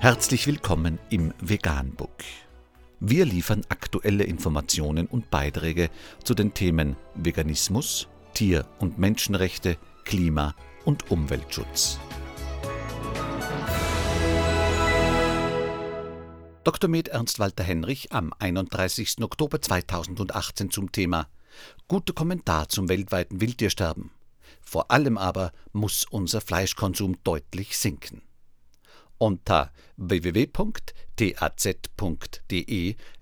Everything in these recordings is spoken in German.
Herzlich willkommen im Veganbook. Wir liefern aktuelle Informationen und Beiträge zu den Themen Veganismus, Tier- und Menschenrechte, Klima- und Umweltschutz. Dr. Med Ernst Walter Henrich am 31. Oktober 2018 zum Thema Guter Kommentar zum weltweiten Wildtiersterben. Vor allem aber muss unser Fleischkonsum deutlich sinken. Unter www.taz.de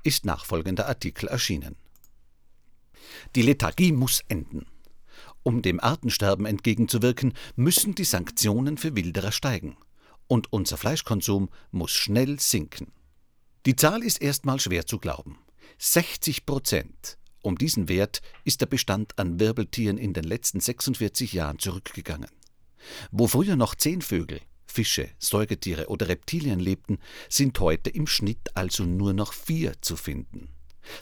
ist nachfolgender Artikel erschienen. Die Lethargie muss enden. Um dem Artensterben entgegenzuwirken, müssen die Sanktionen für Wilderer steigen. Und unser Fleischkonsum muss schnell sinken. Die Zahl ist erstmal schwer zu glauben. 60 Prozent. Um diesen Wert ist der Bestand an Wirbeltieren in den letzten 46 Jahren zurückgegangen. Wo früher noch zehn Vögel, Fische, Säugetiere oder Reptilien lebten, sind heute im Schnitt also nur noch vier zu finden.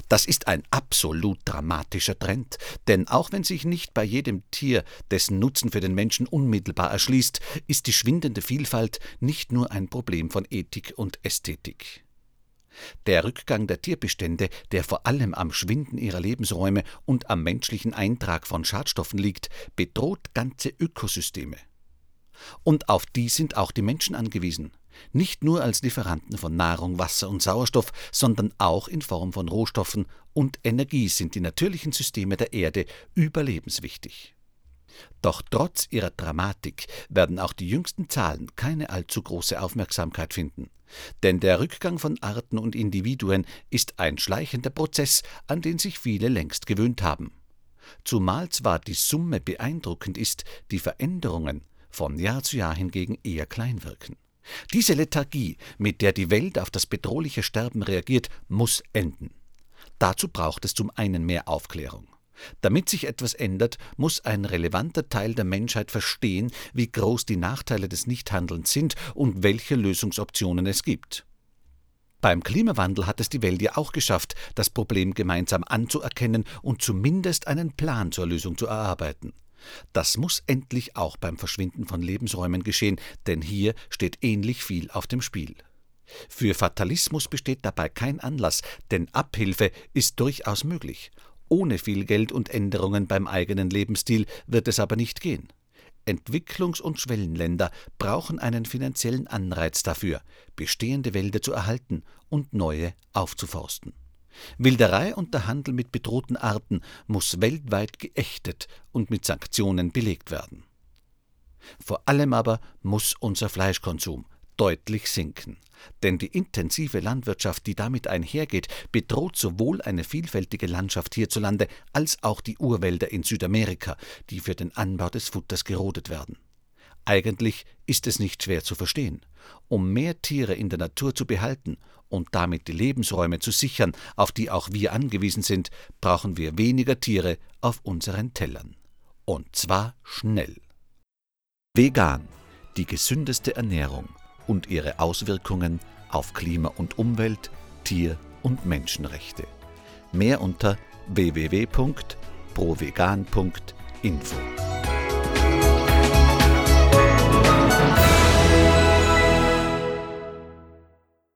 Das ist ein absolut dramatischer Trend, denn auch wenn sich nicht bei jedem Tier dessen Nutzen für den Menschen unmittelbar erschließt, ist die schwindende Vielfalt nicht nur ein Problem von Ethik und Ästhetik. Der Rückgang der Tierbestände, der vor allem am Schwinden ihrer Lebensräume und am menschlichen Eintrag von Schadstoffen liegt, bedroht ganze Ökosysteme. Und auf die sind auch die Menschen angewiesen. Nicht nur als Lieferanten von Nahrung, Wasser und Sauerstoff, sondern auch in Form von Rohstoffen und Energie sind die natürlichen Systeme der Erde überlebenswichtig. Doch trotz ihrer Dramatik werden auch die jüngsten Zahlen keine allzu große Aufmerksamkeit finden. Denn der Rückgang von Arten und Individuen ist ein schleichender Prozess, an den sich viele längst gewöhnt haben. Zumal zwar die Summe beeindruckend ist, die Veränderungen von Jahr zu Jahr hingegen eher klein wirken. Diese Lethargie, mit der die Welt auf das bedrohliche Sterben reagiert, muss enden. Dazu braucht es zum einen mehr Aufklärung. Damit sich etwas ändert, muss ein relevanter Teil der Menschheit verstehen, wie groß die Nachteile des Nichthandelns sind und welche Lösungsoptionen es gibt. Beim Klimawandel hat es die Welt ja auch geschafft, das Problem gemeinsam anzuerkennen und zumindest einen Plan zur Lösung zu erarbeiten. Das muss endlich auch beim Verschwinden von Lebensräumen geschehen, denn hier steht ähnlich viel auf dem Spiel. Für Fatalismus besteht dabei kein Anlass, denn Abhilfe ist durchaus möglich. Ohne viel Geld und Änderungen beim eigenen Lebensstil wird es aber nicht gehen. Entwicklungs- und Schwellenländer brauchen einen finanziellen Anreiz dafür, bestehende Wälder zu erhalten und neue aufzuforsten. Wilderei und der Handel mit bedrohten Arten muss weltweit geächtet und mit Sanktionen belegt werden. Vor allem aber muss unser Fleischkonsum deutlich sinken. Denn die intensive Landwirtschaft, die damit einhergeht, bedroht sowohl eine vielfältige Landschaft hierzulande als auch die Urwälder in Südamerika, die für den Anbau des Futters gerodet werden. Eigentlich ist es nicht schwer zu verstehen. Um mehr Tiere in der Natur zu behalten und damit die Lebensräume zu sichern, auf die auch wir angewiesen sind, brauchen wir weniger Tiere auf unseren Tellern. Und zwar schnell. Vegan, die gesündeste Ernährung und ihre Auswirkungen auf Klima und Umwelt, Tier- und Menschenrechte. Mehr unter www.provegan.info.